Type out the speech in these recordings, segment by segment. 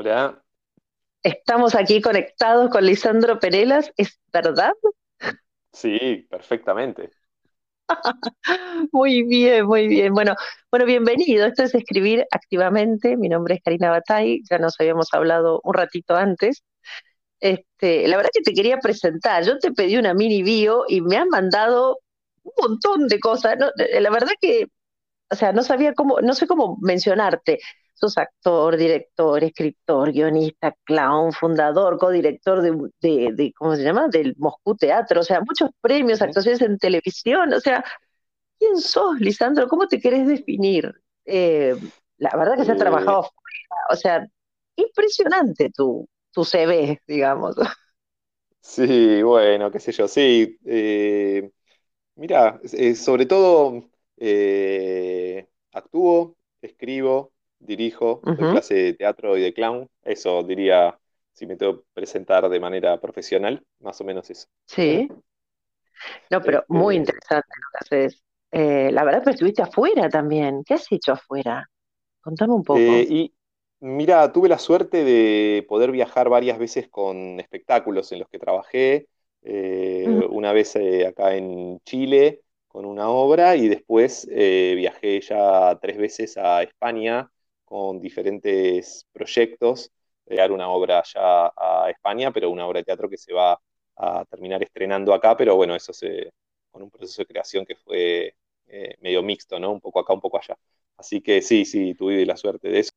Hola. Estamos aquí conectados con Lisandro Perelas, ¿es verdad? Sí, perfectamente. Muy bien, muy bien. Bueno, bueno, bienvenido. Esto es Escribir Activamente. Mi nombre es Karina Batay, ya nos habíamos hablado un ratito antes. Este, la verdad que te quería presentar. Yo te pedí una mini bio y me han mandado un montón de cosas. La verdad que, o sea, no sabía cómo, no sé cómo mencionarte. Sos actor, director, escritor, guionista, clown, fundador, codirector de, de, ¿cómo se llama? Del Moscú Teatro, o sea, muchos premios, actuaciones en televisión, o sea, ¿quién sos, Lisandro? ¿Cómo te querés definir? Eh, la verdad que se ha trabajado, o sea, impresionante tu, tu CV, digamos. Sí, bueno, qué sé yo, sí. Eh, mira, eh, sobre todo actúo, escribo, dirijo, doy clase de teatro y de clown. Eso diría si me tengo que presentar de manera profesional, más o menos eso. Sí. No, pero muy este, interesante lo que haces. Eh, la verdad, que estuviste afuera también. ¿Qué has hecho afuera? Contame un poco. Eh, y mira, tuve la suerte de poder viajar varias veces con espectáculos en los que trabajé. Eh, una vez acá en Chile con una obra y después viajé ya tres veces a España con diferentes proyectos, dar una obra ya a España, pero una obra de teatro que se va a terminar estrenando acá, pero bueno, eso se, con un proceso de creación que fue eh, medio mixto, ¿no? Un poco acá, un poco allá. Así que sí, sí, tuve la suerte de eso.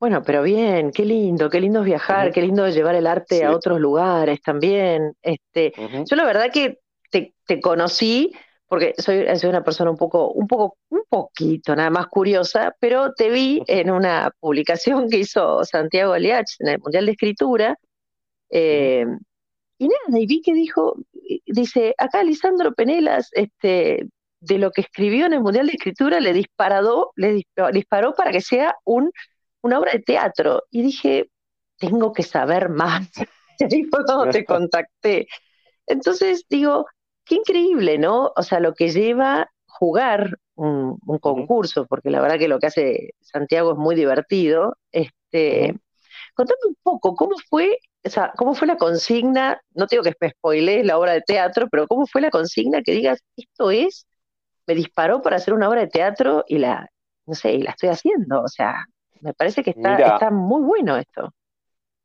Bueno, pero bien, qué lindo, qué lindo es viajar, qué lindo llevar el arte a otros lugares también. Este, Yo la verdad que te, te conocí porque soy, soy, una persona un poco, un poco, un poquito nada más curiosa, pero te vi en una publicación que hizo Santiago Aliach en el Mundial de Escritura, eh, y nada, y vi que dijo, dice, acá Lisandro Penelas, este, de lo que escribió en el Mundial de Escritura, le disparó, le disparó, para que sea un, una obra de teatro. Y dije, tengo que saber más. Y ahí fue cuando te contacté. Entonces digo, qué increíble, ¿no? O sea, lo que lleva jugar un, concurso, porque la verdad que lo que hace Santiago es muy divertido. Este, Contame un poco, ¿cómo fue, o sea, cómo fue la consigna? No tengo que me spoilees la obra de teatro, pero ¿cómo fue la consigna que digas, esto es, me disparó para hacer una obra de teatro y la, no sé, y la estoy haciendo? O sea, me parece que está, está muy bueno esto.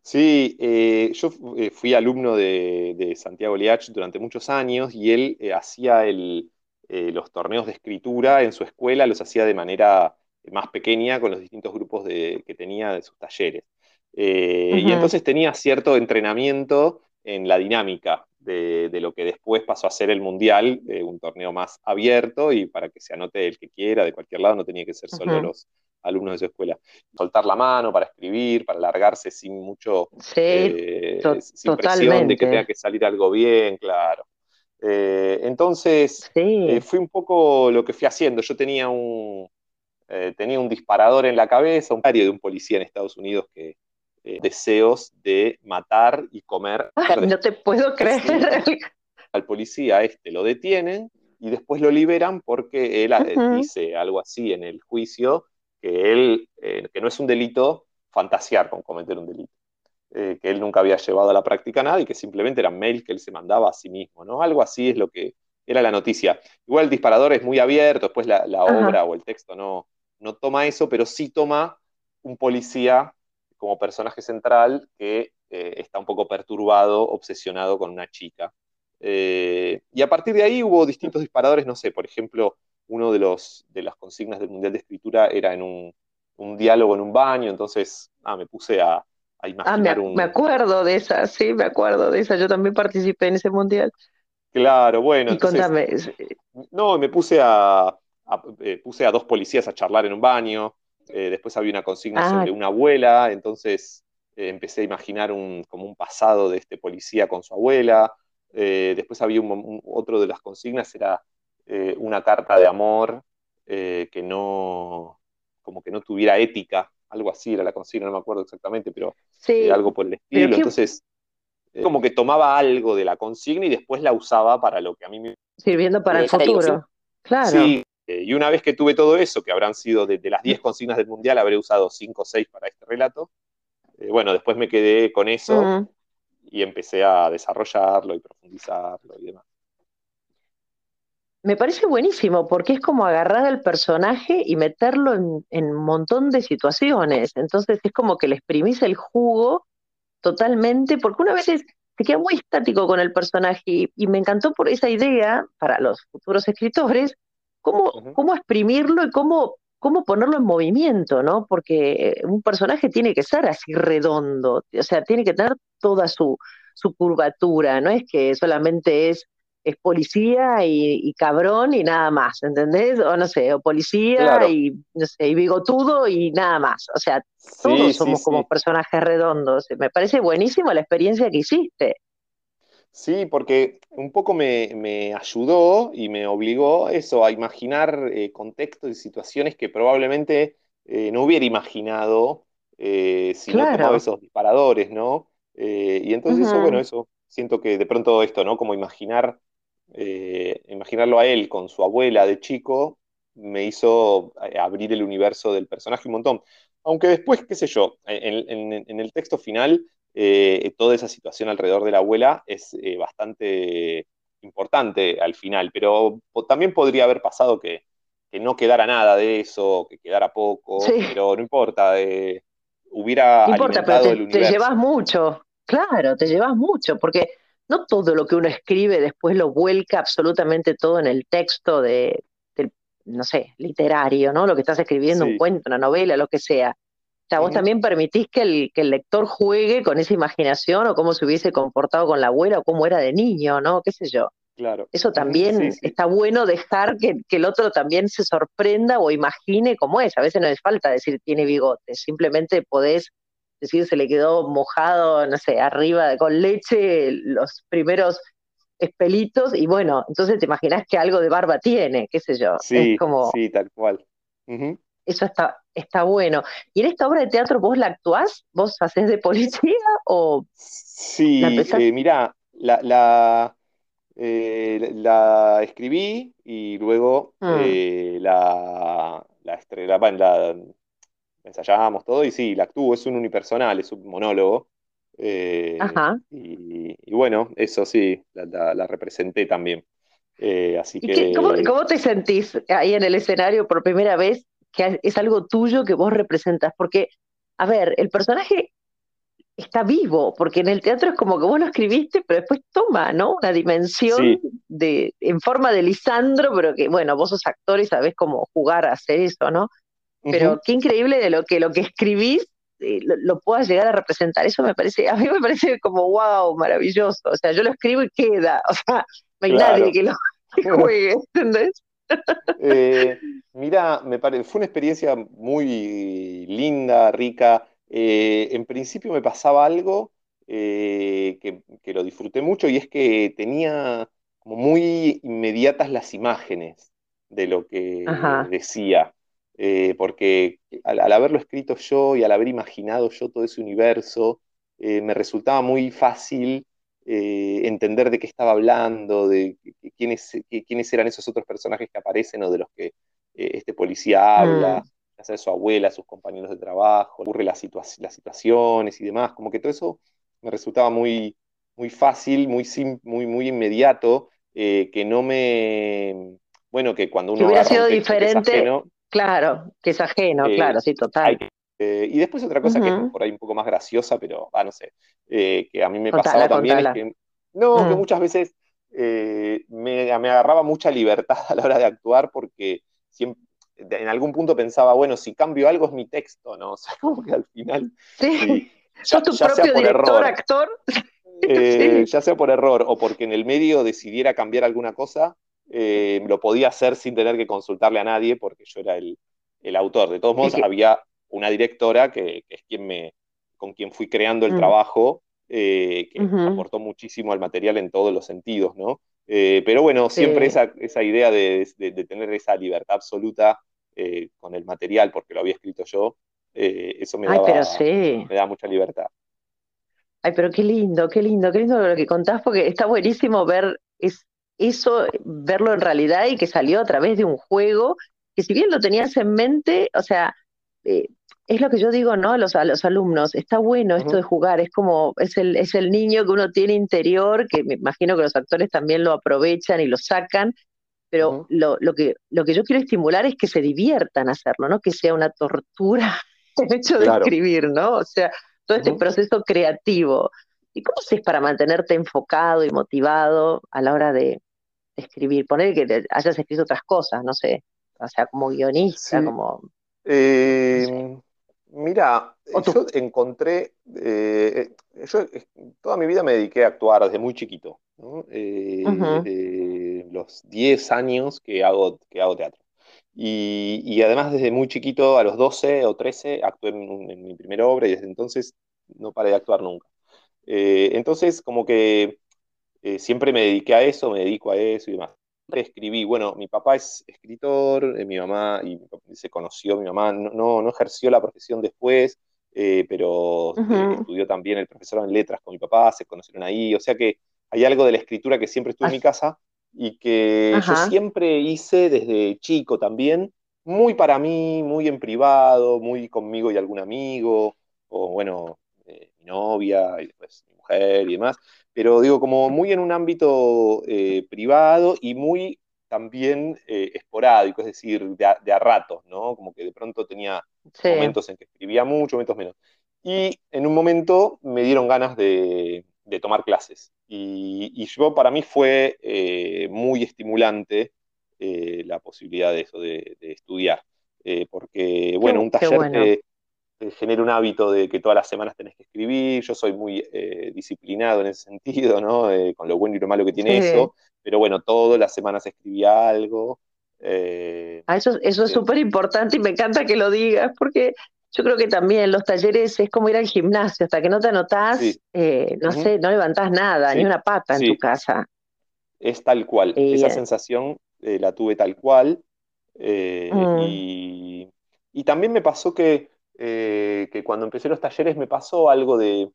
Sí, eh, yo eh, fui alumno de, Santiago Liach durante muchos años y él eh, hacía los torneos de escritura en su escuela, los hacía de manera más pequeña con los distintos grupos que tenía de sus talleres. Y entonces tenía cierto entrenamiento en la dinámica de, lo que después pasó a ser el Mundial, un torneo más abierto y para que se anote el que quiera de cualquier lado, no tenía que ser solo los alumnos de su escuela. Soltar la mano para escribir, para largarse sin mucho, eh, sin presión de que tenga que salir algo bien, claro. Eh, entonces, eh, fue un poco lo que fui haciendo. Yo tenía un, tenía un disparador en la cabeza, un diario de un policía en Estados Unidos que deseos de matar y comer. no te puedo creer. Al policía este lo detienen y después lo liberan porque él dice algo así en el juicio, que él, eh, que no es un delito fantasear con cometer un delito, eh, que él nunca había llevado a la práctica nada y que simplemente eran mails que él se mandaba a sí mismo, ¿no? Algo así es lo que era la noticia. Igual el disparador es muy abierto, después la, obra o el texto no, no toma eso, pero sí toma un policía como personaje central que eh, está un poco perturbado, obsesionado con una chica. y a partir de ahí hubo distintos disparadores, no sé, por ejemplo, uno de, los, de las consignas del Mundial de Escritura era en un, diálogo en un baño, entonces ah, me puse a, a ah, imaginar ah, me, acuerdo de esa, sí, me acuerdo de esa, yo también participé en ese Mundial. Claro, bueno. Y contame. No, me puse a, eh, puse a dos policías a charlar en un baño, eh, después había una consigna ah. sobre una abuela, entonces eh, empecé a imaginar un, como un pasado de este policía con su abuela, después había otro de las consignas, era eh, una carta de amor eh, que no, como que no tuviera ética, algo así era la consigna, no me acuerdo exactamente, pero eh, algo por el estilo. Entonces, como que tomaba algo de la consigna y después la usaba para lo que a mí me... Sirviendo para el futuro. Claro. Sí, y una vez que tuve todo eso, que habrán sido de, las 10 consignas del Mundial, habré usado 5 o 6 para este relato, bueno, después me quedé con eso y empecé a desarrollarlo y profundizarlo y demás. Me parece buenísimo porque es como agarrar al personaje y meterlo en, un montón de situaciones. Entonces es como que le exprimís el jugo totalmente, porque una vez se queda muy estático con el personaje y, me encantó por esa idea para los futuros escritores, cómo, cómo exprimirlo y cómo, cómo ponerlo en movimiento, ¿no? Porque un personaje tiene que ser así redondo, o sea, tiene que tener toda su, su curvatura, no es que solamente es es policía y, cabrón y nada más, ¿entendés? O no sé, o policía y, no sé, y bigotudo y nada más. O sea, todos somos como personajes redondos. Me parece buenísimo la experiencia que hiciste. Sí, porque un poco me, ayudó y me obligó eso, a imaginar eh, contextos y situaciones que probablemente eh, no hubiera imaginado eh, si no tomaba esos disparadores, ¿no? y entonces eso, bueno, eso, siento que de pronto esto, ¿no? Como imaginar eh, imaginarlo a él con su abuela de chico me hizo eh, abrir el universo del personaje un montón. Aunque después, qué sé yo, en, el texto final, eh, toda esa situación alrededor de la abuela es bastante importante al final, pero también podría haber pasado que, no quedara nada de eso, que quedara poco, pero no importa, hubiera no importa, pero te, te llevas mucho, claro, te llevas mucho, porque no todo lo que uno escribe después lo vuelca absolutamente todo en el texto de, no sé, literario, ¿no? Lo que estás escribiendo, un cuento, una novela, lo que sea. O sea, vos también permitís que el, que el lector juegue con esa imaginación o cómo se hubiese comportado con la abuela o cómo era de niño, ¿no? ¿Qué sé yo? Claro. Eso también está bueno dejar que, que, el otro también se sorprenda o imagine cómo es. A veces no es falta decir tiene bigotes, simplemente podés decir, se le quedó mojado, no sé, arriba con leche los primeros espelitos y bueno, entonces te imaginas que algo de barba tiene, qué sé yo. Sí, como, sí, tal cual. Eso está, está bueno. ¿Y en esta obra de teatro vos la actuás? ¿Vos haces de policía o...? Sí, eh, mira, la, la, eh, la, escribí y luego mm. eh, la, la, la, ensayábamos todo y sí, la actúo, es un unipersonal, es un monólogo. Eh, y, bueno, eso sí, la, representé también. Eh, así que... ¿cómo, te sentís ahí en el escenario por primera vez que es algo tuyo que vos representas? Porque, a ver, el personaje está vivo, porque en el teatro es como que vos lo escribiste, pero después toma, ¿no? Una dimensión de, en forma de Lisandro, pero que, bueno, vos sos actor y sabés cómo jugar a hacer eso, ¿no? Pero qué increíble de lo que lo que escribís eh, lo, puedas llegar a representar. Eso me parece, a mí me parece como wow, maravilloso. O sea, yo lo escribo y queda. O sea, no hay nadie que lo juegue, ¿entendés? Eh, mira, me fue una experiencia muy linda, rica. Eh, en principio me pasaba algo que, lo disfruté mucho y es que tenía como muy inmediatas las imágenes de lo que decía. Eh, porque al, haberlo escrito yo y al haber imaginado yo todo ese universo, eh, me resultaba muy fácil eh, entender de qué estaba hablando, de quiénes, quiénes eran esos otros personajes que aparecen o de los que este policía habla, mm. su abuela, sus compañeros de trabajo, ocurre las, las situaciones y demás, como que todo eso me resultaba muy, muy fácil, muy, muy, muy inmediato, que no me... Bueno, que cuando uno... hubiera sido diferente... Claro, que es ajeno, eh, claro, sí, total. Eh, y después otra cosa que es por ahí un poco más graciosa, pero, ah, no sé, eh, que a mí me pasaba también es que, no, que mm. muchas veces me, agarraba mucha libertad a la hora de actuar porque siempre, en algún punto pensaba, bueno, si cambio algo es mi texto, ¿no? O sea, como que al final... Sí, ya, tu propio director, actor. Ya sea por error o porque en el medio decidiera cambiar alguna cosa, eh, lo podía hacer sin tener que consultarle a nadie porque yo era el, autor. De todos modos, había una directora que, es quien me, con quien fui creando el mm. trabajo, eh, que aportó muchísimo al material en todos los sentidos, ¿no? Eh, pero bueno, siempre esa, esa, idea de, tener esa libertad absoluta con el material, porque lo había escrito yo, eso me, daba, me da mucha libertad. Ay, pero qué lindo, qué lindo, qué lindo lo que contás, porque está buenísimo ver es, eso, verlo en realidad y que salió a través de un juego, que si bien lo tenías en mente, o sea, eh, es lo que yo digo, ¿no? A los, a los alumnos, está bueno esto de jugar, es como, es el, es el niño que uno tiene interior, que me imagino que los actores también lo aprovechan y lo sacan, pero lo, lo, que, lo que yo quiero estimular es que se diviertan hacerlo, no que sea una tortura el hecho de escribir, ¿no? O sea, todo este proceso creativo. ¿Y cómo haces para mantenerte enfocado y motivado a la hora de, escribir? Poner que hayas escrito otras cosas, no sé, o sea, como guionista, como... Eh, Mira, yo encontré, eh, yo toda mi vida me dediqué a actuar desde muy chiquito, eh, desde los 10 años que hago, que hago teatro. Y, además desde muy chiquito, a los 12 o 13, actué en, mi primera obra y desde entonces no paré de actuar nunca. Eh, entonces, como que siempre me dediqué a eso, me dedico a eso y demás escribí, bueno, mi papá es escritor, eh, mi mamá, y se conoció, mi mamá. No, no, ejerció la profesión después, eh, pero eh, estudió también el profesor en letras con mi papá, se conocieron ahí, o sea que hay algo de la escritura que siempre estuvo en mi casa y que yo siempre hice desde chico también, muy para mí, muy en privado, muy conmigo y algún amigo, o bueno, mi novia y después mi mujer y demás pero digo, como muy en un ámbito eh, privado y muy también eh, esporádico, es decir, de a, ratos, ¿no? Como que de pronto tenía momentos en que escribía mucho, momentos menos. Y en un momento me dieron ganas de, tomar clases. Y, yo, para mí fue eh, muy estimulante la posibilidad de eso, de, estudiar. porque, bueno, un taller genera un hábito de que todas las semanas tenés que escribir. Yo soy muy eh, disciplinado en ese sentido, ¿no? Eh, con lo bueno y lo malo que tiene eso. Pero bueno, todas las semanas escribía algo. Eh, ah, eso, eso es súper importante y me encanta que lo digas, porque yo creo que también los talleres es como ir al gimnasio, hasta que no te anotás, no sé, no levantás nada, ni una pata en tu casa. Es tal cual, esa sensación la tuve tal cual. Mm. y, y, también me pasó que eh, que cuando empecé los talleres me pasó algo de,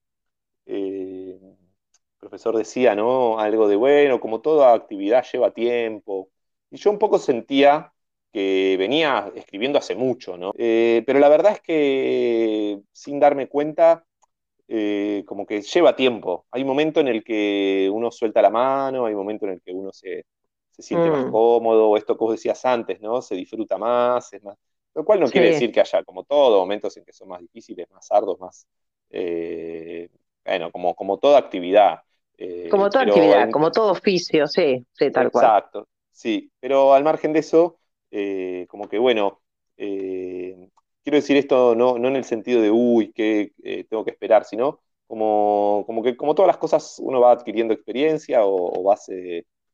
eh, el profesor decía, ¿no? Algo de, bueno, como toda actividad lleva tiempo. Y yo un poco sentía que venía escribiendo hace mucho, ¿no? Eh, pero la verdad es que sin darme cuenta, como que lleva tiempo. Hay un momento en el que uno suelta la mano, hay un momento en el que uno se, siente más mm. cómodo, esto que vos decías antes, ¿no? Se disfruta más, es más, lo cual no quiere decir que haya, como todo, momentos en que son más difíciles, más ardos, más. Eh, bueno, como, como toda actividad. Eh, como toda actividad, como todo oficio, sí, sí, tal cual. Exacto, sí. Pero al margen de eso, eh, como que bueno, quiero decir esto no, no en el sentido de, uy, que tengo que esperar, sino como, como que como todas las cosas uno va adquiriendo experiencia o, o vas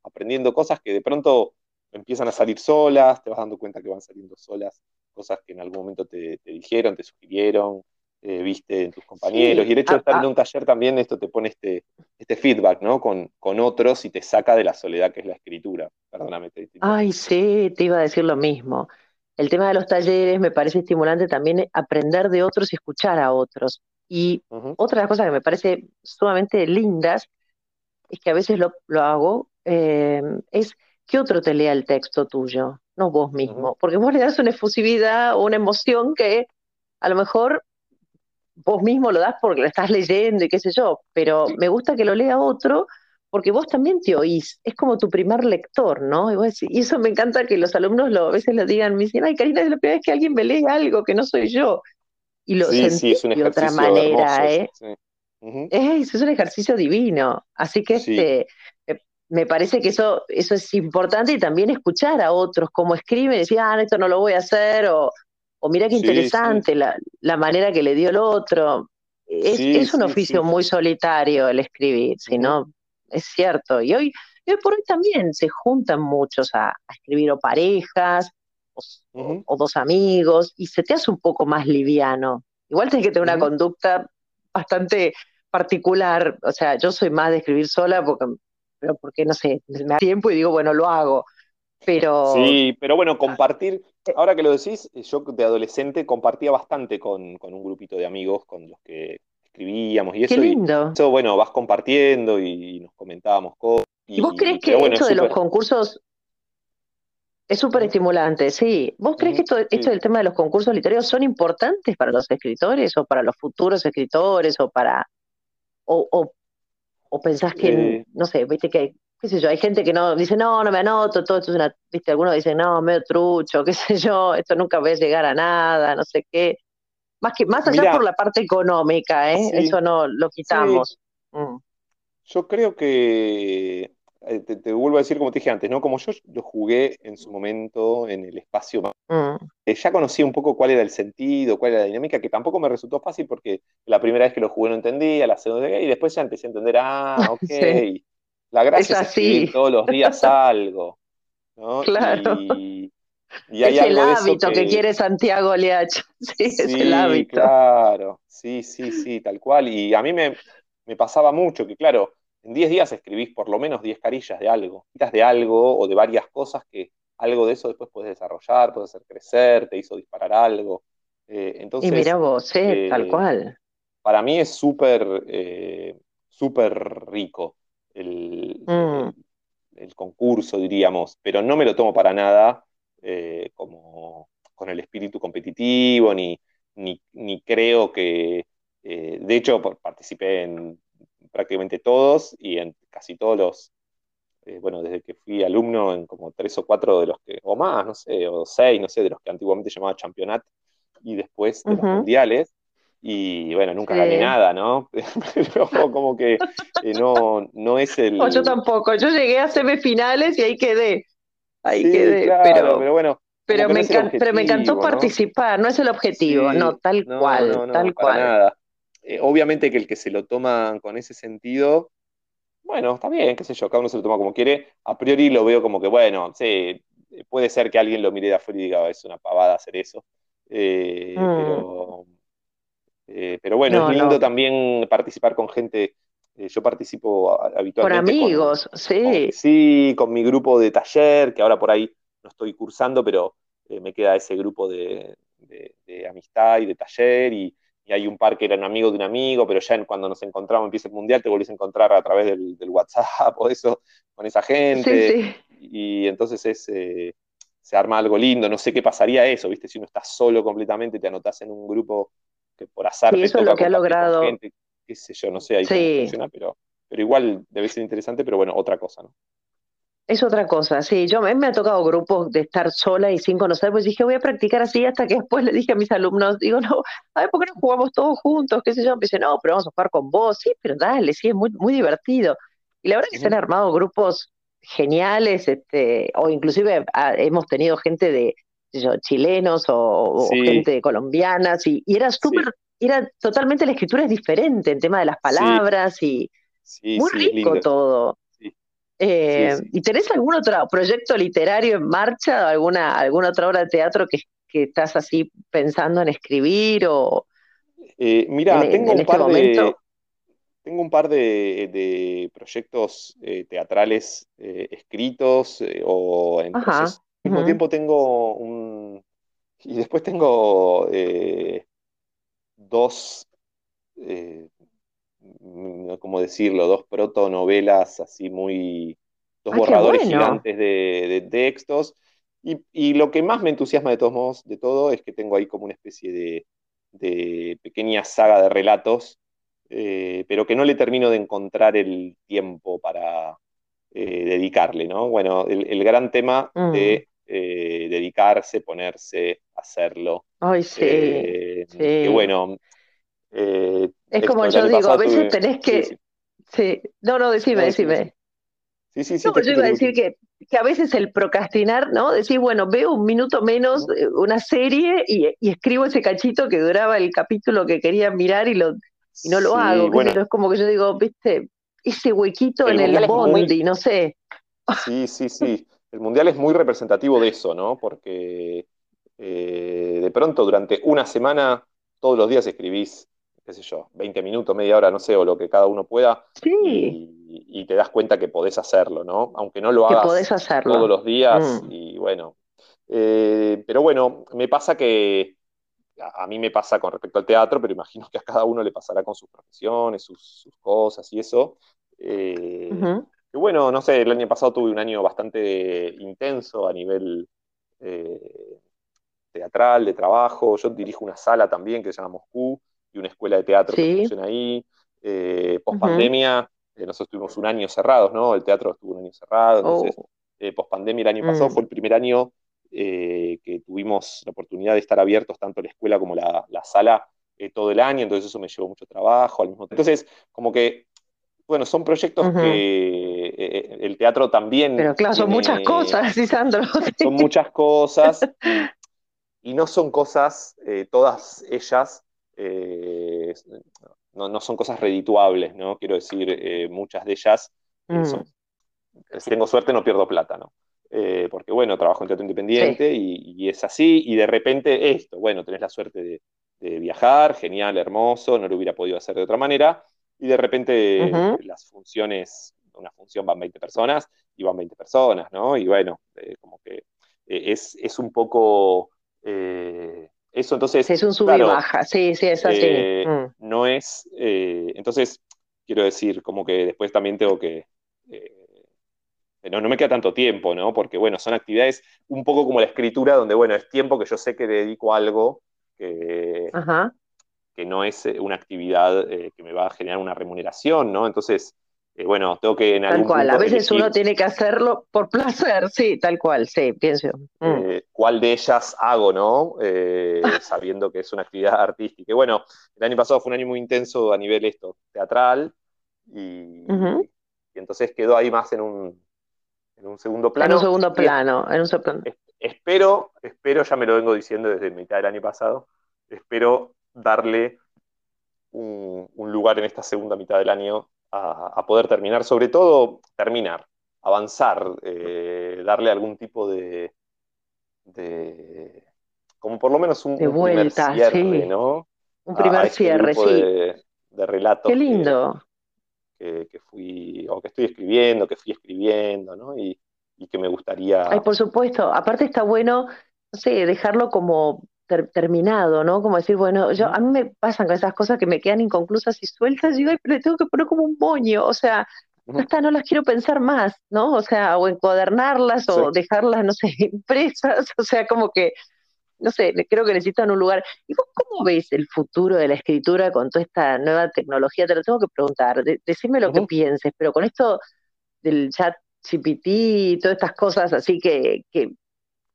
aprendiendo cosas que de pronto empiezan a salir solas, te vas dando cuenta que van saliendo solas cosas que en algún momento te, dijeron, te sugirieron, eh, viste en tus compañeros. y el hecho de estar en un taller también, esto te pone este, este feedback, ¿no? Con, con, otros y te saca de la soledad que es la escritura. Perdóname. Te, Ay, sí, te iba a decir lo mismo. El tema de los talleres me parece estimulante también aprender de otros y escuchar a otros. Y otra de las cosas que me parece sumamente lindas es que a veces lo, hago, eh, es que otro te lea el texto tuyo no vos mismo, porque vos le das una efusividad o una emoción que a lo mejor vos mismo lo das porque lo estás leyendo y qué sé yo, pero me gusta que lo lea otro porque vos también te oís, es como tu primer lector, ¿no? Y, eso me encanta que los alumnos lo, a veces lo digan, me dicen, ay, Karina, es la primera vez que alguien me lee algo que no soy yo. Y lo sí, de otra manera, ¿eh? es, es, un ejercicio divino. Así que este, me parece que eso, eso es importante y también escuchar a otros cómo escriben y decir, ah, esto no lo voy a hacer, o, o mira qué interesante La, la, manera que le dio el otro. Es, es un oficio muy solitario el escribir, si no, es cierto. Y hoy, hoy por hoy también se juntan muchos a, escribir o parejas o, dos amigos y se te hace un poco más liviano. Igual tienes que tener una conducta bastante particular, o sea, yo soy más de escribir sola porque pero porque no sé, me da tiempo y digo, bueno, lo hago. Pero. Sí, pero bueno, compartir, eh, ahora que lo decís, yo de adolescente compartía bastante con, un grupito de amigos con los que escribíamos y eso. Qué lindo. eso, bueno, vas compartiendo y, nos comentábamos cosas. ¿Y, vos crees que esto de los concursos Es súper estimulante, sí. ¿Vos crees que esto, esto del tema de los concursos literarios son importantes para los escritores o para los futuros escritores o para... o, o, pensás que, eh. no sé, viste que, qué sé yo, hay gente que no dice, no, no me anoto, todo esto es una, viste, algunos dicen, no, medio trucho, qué sé yo, esto nunca voy a llegar a nada, no sé qué. Más que más allá por la parte económica, ¿eh? Eso no lo quitamos. Mm. Yo creo que eh, te, vuelvo a decir como te dije antes, ¿no? Como yo lo jugué en su momento en el espacio, mm. eh, ya conocí un poco cuál era el sentido, cuál era la dinámica, que tampoco me resultó fácil porque la primera vez que lo jugué no entendía, la segunda vez, y después ya empecé a entender, ah, ok, la gracia es, así. todos los días algo, ¿no? Claro. Y, hay es el hábito que... quiere Santiago Leach. Sí, es el hábito. Claro, sí, sí, sí, tal cual. Y a mí me, me pasaba mucho que, claro, en 10 días escribís por lo menos 10 carillas de algo, de algo o de varias cosas que algo de eso después puedes desarrollar, puedes hacer crecer, te hizo disparar algo. Eh, entonces, y mira vos, eh, tal cual. Para mí es súper eh, súper rico el, mm. el, concurso, diríamos, pero no me lo tomo para nada como con el espíritu competitivo, ni, ni, ni creo que... de hecho, participé en prácticamente todos y en casi todos los, eh, bueno, desde que fui alumno en como tres o cuatro de los que, o más, no sé, o seis, no sé, de los que antiguamente llamaba campeonato y después de los mundiales. Y bueno, nunca gané nada, ¿no? Pero como que eh, no, no es el. No, yo tampoco. Yo llegué a semifinales y ahí quedé. Ahí quedé. pero, pero bueno, pero me, pero me, encantó participar, no es el objetivo, no, tal cual, tal cual. Nada. Eh, obviamente que el que se lo toma con ese sentido, bueno, está bien, qué sé yo, cada uno se lo toma como quiere. A priori lo veo como que, bueno, sí, puede ser que alguien lo mire de afuera y diga, es una pavada hacer eso. Eh, mm. eh, pero, bueno, es lindo también participar con gente. yo participo habitualmente. Con amigos, sí. sí, con mi grupo de taller, que ahora por ahí no estoy cursando, pero me queda ese grupo de, de amistad y de taller. Y, y hay un par que eran amigos de un amigo, pero ya cuando nos encontramos, empieza el mundial, te volvés a encontrar a través del, WhatsApp o eso, con esa gente. Y entonces es, eh, se arma algo lindo. No sé qué pasaría eso, ¿viste? Si uno está solo completamente, te anotás en un grupo que por azar te eso es lo que ha logrado. Gente, qué sé yo, no sé ahí cómo funciona, pero, pero igual debe ser interesante, pero bueno, otra cosa, ¿no? Es otra cosa, sí. Yo me, me ha tocado grupos de estar sola y sin conocer, pues dije, voy a practicar así hasta que después le dije a mis alumnos, digo, no, a ver, ¿por qué no jugamos todos juntos? ¿Qué sé yo? Me dice, no, pero vamos a jugar con vos. Sí, pero dale, sí, es muy, muy divertido. Y la verdad es que se han armado grupos geniales, este, o inclusive ah, hemos tenido gente de yo, chilenos o, gente de colombianas, y, era súper, era totalmente la escritura es diferente, el tema de las palabras y muy rico todo. Eh, ¿Y tenés algún otro proyecto literario en marcha? ¿Alguna, alguna otra obra de teatro que, estás así pensando en escribir? O eh, mira, tengo, un este par de, tengo un par de, proyectos eh, teatrales escritos o en Al mismo tiempo tengo un... Y después tengo dos ¿cómo decirlo? Dos protonovelas así muy, dos borradores gigantes de, textos. Y, lo que más me entusiasma de todos modos, de todo, es que tengo ahí como una especie de, pequeña saga de relatos, eh, pero que no le termino de encontrar el tiempo para eh, dedicarle, ¿no? Bueno, el, gran tema mm. de eh, dedicarse, ponerse, hacerlo. Ay, sí. Que bueno, eh, es como yo digo, a veces tenés que... Sí, No, no, decime, decime. Sí, sí, sí. No, yo iba a decir que, que, a veces el procrastinar, ¿no? Decir, bueno, veo un minuto menos eh, una serie y, escribo ese cachito que duraba el capítulo que quería mirar y, lo, y no lo hago. Bueno. Es como que yo digo, viste, ese huequito en el bondi, no sé. Sí, sí, sí. El mundial es muy representativo de eso, ¿no? Porque eh, de pronto durante una semana todos los días escribís qué sé yo, 20 minutos, media hora, no sé, o lo que cada uno pueda. Sí. Y, te das cuenta que podés hacerlo, ¿no? Aunque no lo hagas todos los días. Mm. Y bueno. Eh, pero bueno, me pasa que. A, mí me pasa con respecto al teatro, pero imagino que a cada uno le pasará con sus profesiones, sus, cosas y eso. Eh, bueno, no sé, el año pasado tuve un año bastante intenso a nivel teatral, de trabajo. Yo dirijo una sala también que se llama Moscú escuela de teatro que funciona ahí. post pandemia, nosotros estuvimos un año cerrados, ¿no? El teatro estuvo un año cerrado, entonces, oh. post pandemia el año pasado mm. fue el primer año que tuvimos la oportunidad de estar abiertos tanto la escuela como la, la sala todo el año, entonces eso me llevó mucho trabajo al mismo tiempo. Entonces, como que bueno, son proyectos que eh, eh, el teatro también. Pero claro, son muchas cosas, sí, Sandro. Son muchas cosas y, no son cosas, eh, todas ellas, no, son cosas redituables, ¿no? Quiero decir, muchas de ellas, mm. si tengo suerte no pierdo plata, ¿no? porque bueno, trabajo en teatro independiente y, es así, y de repente esto, bueno, tenés la suerte de, de viajar, genial, hermoso, no lo hubiera podido hacer de otra manera, y de repente las funciones, una función van 20 personas y van 20 personas, ¿no? Y bueno, eh, como que eh, es, un poco eh, eso, entonces... Es un sub y baja, sí, sí, es así. Mm. No es, entonces, quiero decir, como que después también tengo que... no, no me queda tanto tiempo, ¿no? Porque, bueno, son actividades un poco como la escritura, donde, bueno, es tiempo que yo sé que dedico a algo que, Ajá que no es eh, una actividad eh, que me va a generar una remuneración, ¿no? Entonces, eh, bueno, tengo que en Tal cual, a veces uno tiene que hacerlo por placer, sí, tal cual, sí, pienso. Mm. ¿Cuál de ellas hago, no? sabiendo que es una actividad artística. Y bueno, el año pasado fue un año muy intenso a nivel esto, teatral, y, entonces quedó ahí más en un, en un segundo plano. En un segundo plano, en un segundo plano. Espero, espero, ya me lo vengo diciendo desde mitad del año pasado, espero darle un, lugar en esta segunda mitad del año a, poder terminar, sobre todo terminar, avanzar, eh, darle algún tipo de, como por lo menos un, primer cierre, ¿no? Un primer este cierre, sí. De, de relatos. Qué lindo. Que, fui, o que estoy escribiendo, que fui escribiendo, ¿no? Y, y que me gustaría. Ay, por supuesto. Aparte está bueno, no sé, dejarlo como terminado, ¿no? Como decir, bueno, yo a mí me pasan con esas cosas que me quedan inconclusas y sueltas, y digo, pero le tengo que poner como un moño, o sea, está, no las quiero pensar más, ¿no? O sea, o encuadernarlas o dejarlas, no sé, impresas, o sea, como que, no sé, creo que necesitan un lugar. ¿Y vos cómo ves el futuro de la escritura con toda esta nueva tecnología? Te lo tengo que preguntar, decime lo que pienses, pero con esto del chat GPT y todas estas cosas así que, que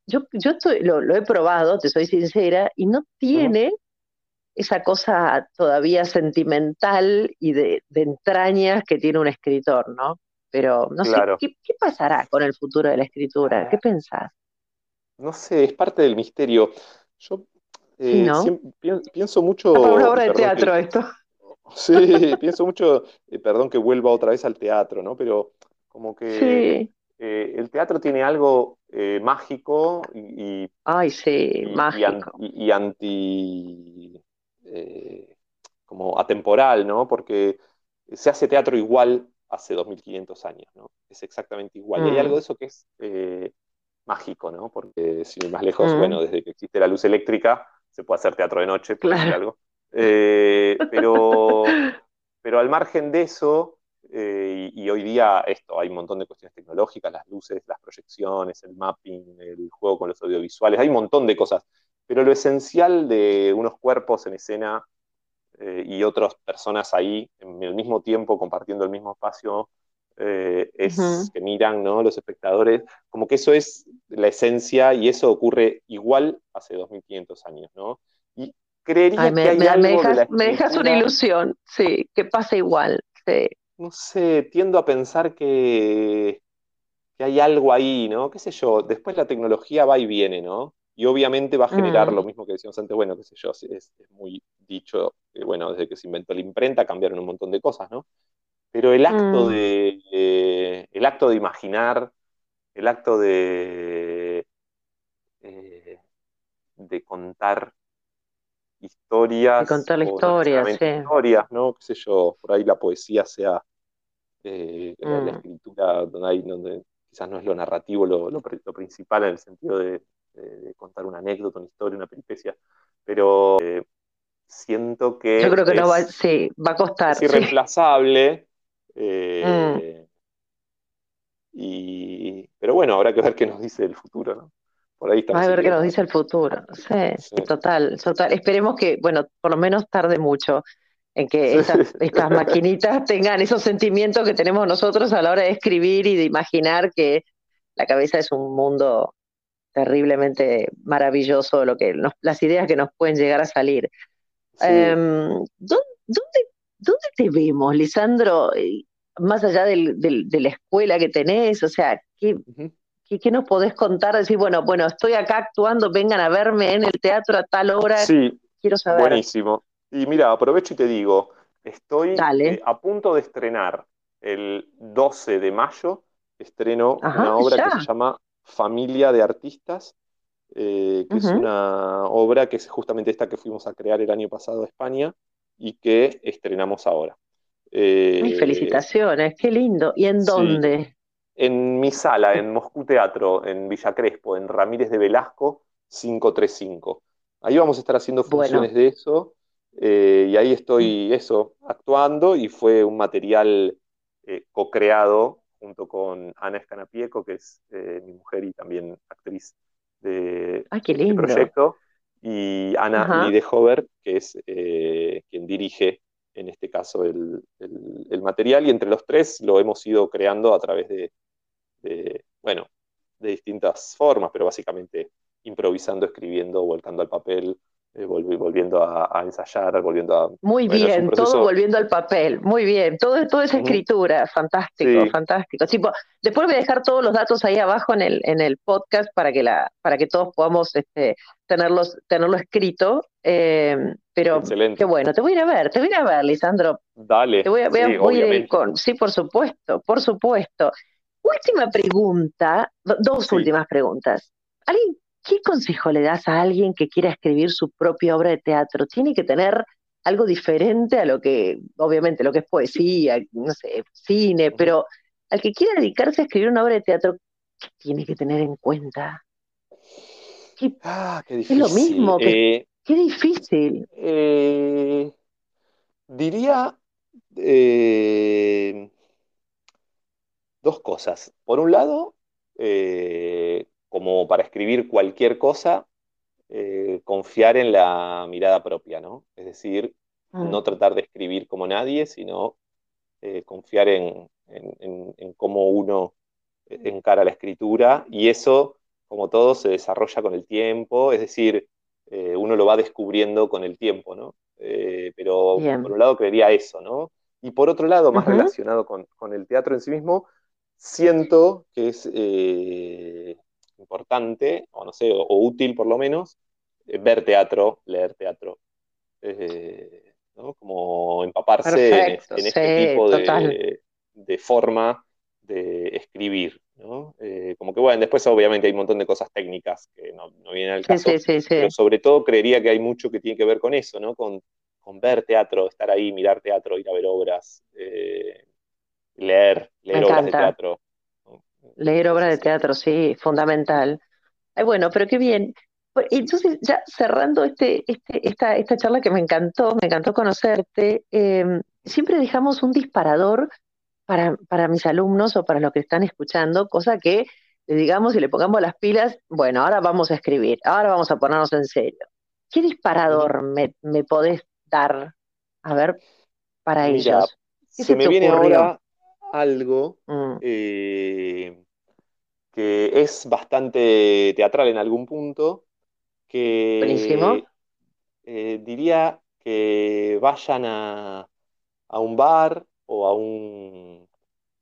yo, yo estoy, lo, he probado, te soy sincera, y no tiene esa cosa todavía sentimental y de, entrañas que tiene un escritor, ¿no? Pero no sé, ¿qué, pasará con el futuro de la escritura? ¿Qué pensás? No sé, es parte del misterio. Yo eh, pienso mucho... una obra de teatro esto. Sí, pienso mucho, eh, perdón que vuelva otra vez al teatro, ¿no? Pero como que eh, el teatro tiene algo eh, mágico y, Ay, sí, mágico. y, anti eh, como atemporal, ¿no? Porque se hace teatro igual hace 2500 años, ¿no? Es exactamente igual. Y hay mm. algo de eso que es mágico, ¿no? Porque si más lejos, mm. bueno, desde que existe la luz eléctrica, se puede hacer teatro de noche, por claro. algo. pero, pero al margen de eso, eh, y, hoy día esto, hay un montón de cuestiones tecnológicas, las luces, las proyecciones, el mapping, el juego con los audiovisuales, hay un montón de cosas, pero lo esencial de unos cuerpos en escena eh, y otras personas ahí en el mismo tiempo compartiendo el mismo espacio eh, es que miran ¿no? los espectadores, como que eso es la esencia y eso ocurre igual hace 2500 años, ¿no? Y creería que hay algo dejas, me dejas una ilusión, sí, que pasa igual, sí no sé, tiendo a pensar que, hay algo ahí, ¿no? ¿Qué sé yo? Después la tecnología va y viene, ¿no? Y obviamente va a generar lo mm. mismo que decíamos antes, bueno, qué sé yo, es, muy dicho, bueno, desde que se inventó la imprenta cambiaron un montón de cosas, ¿no? Pero el acto mm. de, el acto de imaginar, el acto de, eh, de contar historias. De contar la historia, sí. Historias, ¿no? Qué sé yo, por ahí la poesía sea eh, la, mm. escritura donde, hay, donde quizás no es lo narrativo lo, lo, principal en el sentido de, contar una anécdota, una historia, una peripecia, pero eh, siento que... Yo creo que no va, sí, va a costar. Es irreemplazable. Eh, mm. y, pero bueno, habrá que ver qué nos dice el futuro, ¿no? Por ahí A ver qué nos dice el futuro. Sí, total, total. Esperemos que, bueno, por lo menos tarde mucho en que estas, estas maquinitas tengan esos sentimientos que tenemos nosotros a la hora de escribir y de imaginar que la cabeza es un mundo terriblemente maravilloso, lo que las ideas que nos pueden llegar a salir. Em, ¿dónde, ¿dónde, te vemos, Lisandro? Más allá del, de la escuela que tenés, o sea, ¿qué, ¿qué, nos podés contar? Decir, bueno, bueno, estoy acá actuando, vengan a verme en el teatro a tal hora. Sí, quiero saber. Buenísimo. Y mira, aprovecho y te digo, estoy eh, a punto de estrenar el 12 de mayo, estreno una obra que se llama Familia de Artistas, eh, que es una obra que es justamente esta que fuimos a crear el año pasado en España y que estrenamos ahora. Eh, felicitaciones, qué lindo. ¿Y en dónde? En mi sala, en Moscú Teatro, en Villa Crespo, en Ramírez de Velasco 535. Ahí vamos a estar haciendo funciones de eso. Eh, y ahí estoy, eso, actuando y fue un material co-creado junto con Ana Escanapieco, que es eh, mi mujer y también actriz de este proyecto, y Ana Lidehover, que es eh, quien dirige en este caso el, material, y entre los tres lo hemos ido creando a través de, bueno, de distintas formas, pero básicamente improvisando, escribiendo, volcando al papel, eh, volviendo a, ensayar, volviendo a... Muy bien, todo volviendo al papel, muy bien, todo, todo es escritura, fantástico, fantástico. Tipo, después voy a dejar todos los datos ahí abajo en el, en el podcast para que, la, para que todos podamos este, tenerlos, tenerlo escrito, em, pero qué bueno, te voy a ir a ver, te voy a ir a ver, Lisandro. Dale. Te voy a, ir con, sí, por supuesto, por supuesto. Última pregunta, dos últimas preguntas. ¿Alguien ¿qué consejo le das a alguien que quiera escribir su propia obra de teatro? Tiene que tener algo diferente a lo que, obviamente, lo que es poesía, no sé, cine, pero al que quiera dedicarse a escribir una obra de teatro, ¿qué tiene que tener en cuenta? ah, qué difícil. Es lo mismo, eh, qué difícil. Eh, diría eh, dos cosas. Por un lado, como para escribir cualquier cosa, eh, confiar en la mirada propia, ¿no? Es decir, mm. no tratar de escribir como nadie, sino eh, confiar en, cómo uno encara la escritura y eso, como todo, se desarrolla con el tiempo, es decir, eh, uno lo va descubriendo con el tiempo, ¿no? pero por un lado creería eso, ¿no? Y por otro lado, más relacionado con, el teatro en sí mismo, siento que es importante, o no sé, o, útil por lo menos, eh, ver teatro, leer teatro. Eh, Como empaparse en, este tipo de, forma de escribir. Eh, como que bueno, después obviamente hay un montón de cosas técnicas que no, vienen al caso, pero sobre todo creería que hay mucho que tiene que ver con eso, ¿no? Con, ver teatro, estar ahí, mirar teatro, ir a ver obras, leer, leer obras de teatro. Leer obra de teatro, sí, fundamental. Ay, bueno, pero qué bien. Pues, entonces, ya cerrando este, este, esta, esta charla que me encantó, me encantó conocerte, em, siempre dejamos un disparador para, para mis alumnos o para los que están escuchando, cosa que le digamos y le pongamos las pilas, bueno, ahora vamos a escribir, ahora vamos a ponernos en serio. ¿Qué disparador me, me podés dar, a ver, para ellos? se, me viene ahora algo mm. eh, que es bastante teatral en algún punto, que eh, diría que vayan a, un bar o a un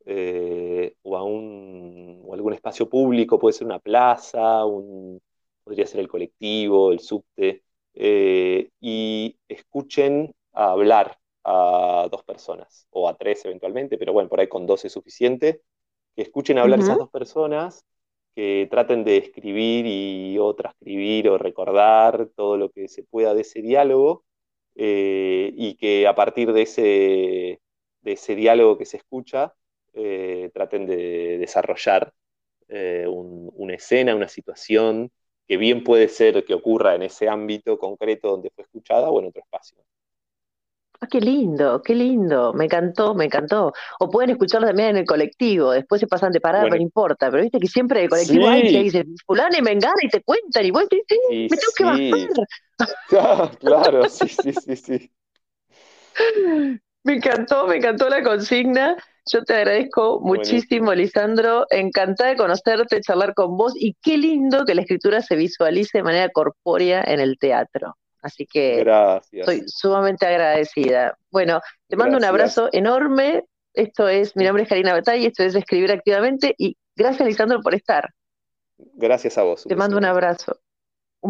eh, o a un o algún espacio público, puede ser una plaza, un, podría ser el colectivo, el subte, y escuchen a hablar a dos personas, o a tres eventualmente, pero bueno, por ahí con dos es suficiente, que escuchen hablar esas dos personas, que traten de escribir y o transcribir o recordar todo lo que se pueda de ese diálogo eh, y que a partir de ese, de ese diálogo que se escucha eh, traten de desarrollar eh, una escena, una situación que bien puede ser que ocurra en ese ámbito concreto donde fue escuchada o en otro espacio. Ah, qué lindo, qué lindo, me encantó, me encantó. O pueden escucharlo también en el colectivo, después se pasan de parada, no importa, pero viste que siempre el colectivo hay que dice, fulano y mengana y te cuentan y vos dices, me tengo que bajar. claro, sí, sí, sí, sí. Me encantó, me encantó la consigna. Yo te agradezco muchísimo, Lisandro. Encantada de conocerte, charlar con vos y qué lindo que la escritura se visualice de manera corpórea en el teatro. Así que Gracias. estoy sumamente agradecida. Bueno, te mando un abrazo enorme. Esto es, mi nombre es Karina Batalla, esto es Escribir Activamente y gracias, Lisandro, por estar. Gracias a vos. Te mando un abrazo.